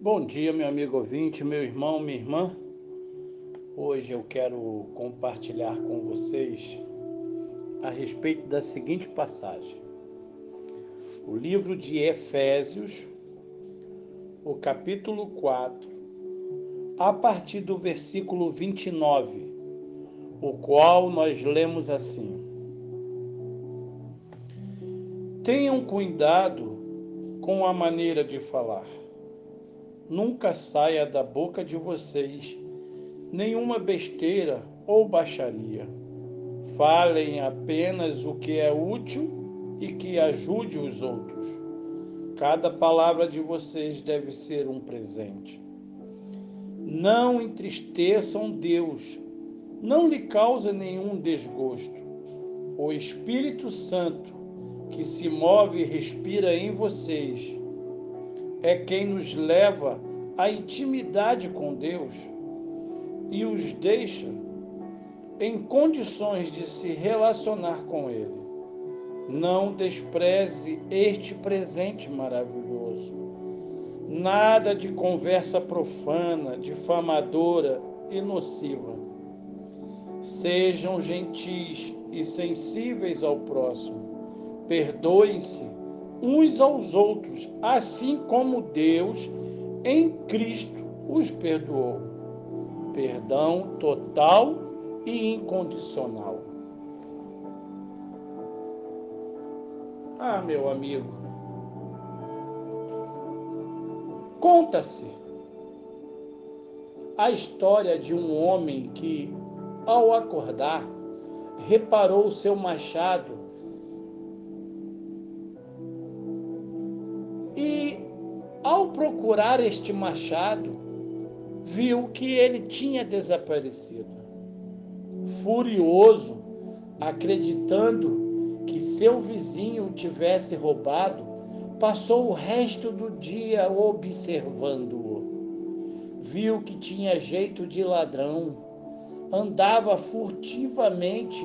Bom dia, meu amigo ouvinte, meu irmão, minha irmã. Hoje eu quero compartilhar com vocês a respeito da seguinte passagem. O livro de Efésios, o capítulo 4, a partir do versículo 29, o qual nós lemos assim: Tenham cuidado com a maneira de falar nunca saia da boca de vocês nenhuma besteira ou baixaria. Falem apenas o que é útil e que ajude os outros. Cada palavra de vocês deve ser um presente. Não entristeçam Deus, não lhe cause nenhum desgosto. O Espírito Santo, que se move e respira em vocês, é quem nos leva à intimidade com Deus e os deixa em condições de se relacionar com Ele. Não despreze este presente maravilhoso. Nada de conversa profana, difamadora e nociva. Sejam gentis e sensíveis ao próximo. Perdoem-se uns aos outros, assim como Deus em Cristo os perdoou. Perdão total e incondicional. Ah, meu amigo, conta-se a história de um homem que, ao acordar, reparou o seu machado procurar este machado, viu que ele tinha desaparecido. Furioso, acreditando que seu vizinho tivesse roubado, passou o resto do dia observando-o. Viu que tinha jeito de ladrão, andava furtivamente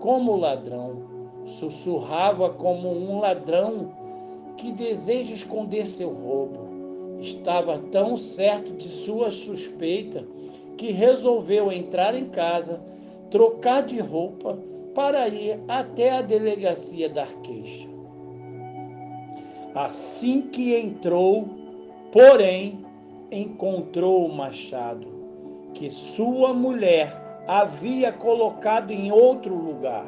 como ladrão, sussurrava como um ladrão que deseja esconder seu roubo. Estava tão certo de sua suspeita que resolveu entrar em casa, trocar de roupa para ir até a delegacia dar queixa. Assim que entrou, porém, encontrou o machado que sua mulher havia colocado em outro lugar.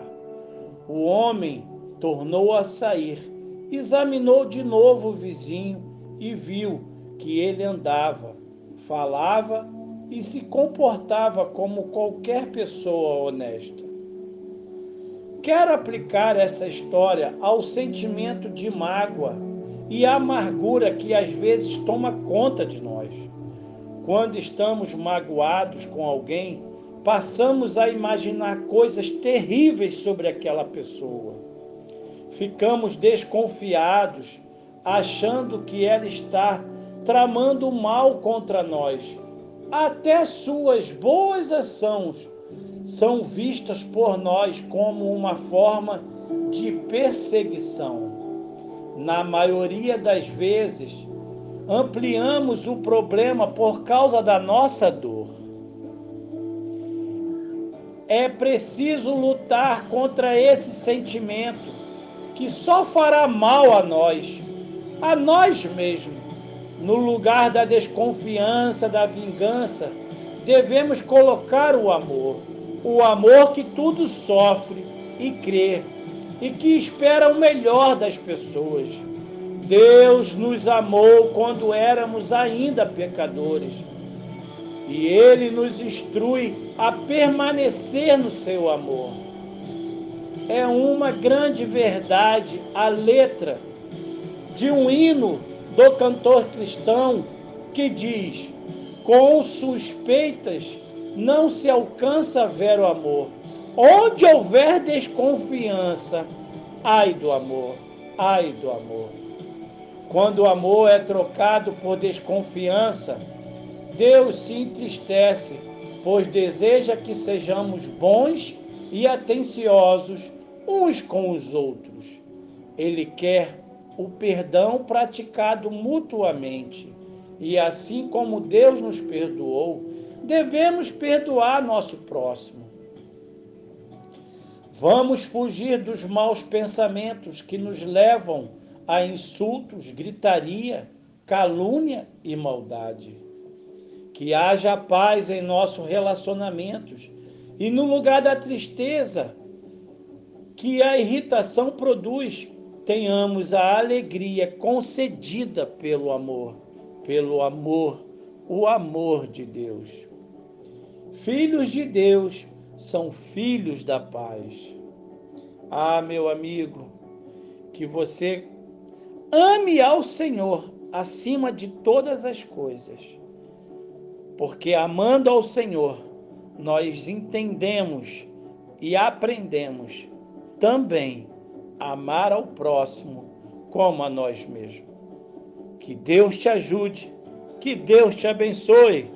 O homem tornou a sair Examinou de novo o vizinho e viu que ele andava, falava e se comportava como qualquer pessoa honesta. Quero aplicar essa história ao sentimento de mágoa e amargura que às vezes toma conta de nós. Quando estamos magoados com alguém, passamos a imaginar coisas terríveis sobre aquela pessoa ficamos desconfiados, achando que ela está tramando mal contra nós. Até suas boas ações são vistas por nós como uma forma de perseguição. Na maioria das vezes, ampliamos o problema por causa da nossa dor. É preciso lutar contra esse sentimento que só fará mal a nós, a nós mesmos. No lugar da desconfiança, da vingança, devemos colocar o amor. O amor que tudo sofre e crê e que espera o melhor das pessoas. Deus nos amou quando éramos ainda pecadores. E Ele nos instrui a permanecer no seu amor é uma grande verdade a letra de um hino do cantor cristão que diz: Com suspeitas não se alcança ver o amor. Onde houver desconfiança, ai do amor, ai do amor. Quando o amor é trocado por desconfiança, Deus se entristece, pois deseja que sejamos bons e atenciosos uns com os outros. Ele quer o perdão praticado mutuamente E assim como Deus nos perdoou, devemos perdoar nosso próximo. Vamos fugir dos maus pensamentos que nos levam a insultos, gritaria, calúnia e maldade. Que haja paz em nossos relacionamentos e no lugar da tristeza que a irritação produz, tenhamos a alegria concedida pelo amor, pelo amor, o amor de Deus. Filhos de Deus são filhos da paz. Ah, meu amigo, que você ame ao Senhor acima de todas as coisas, porque amando ao Senhor, nós entendemos e aprendemos também amar ao próximo como a nós mesmos. Que Deus te ajude, que Deus te abençoe.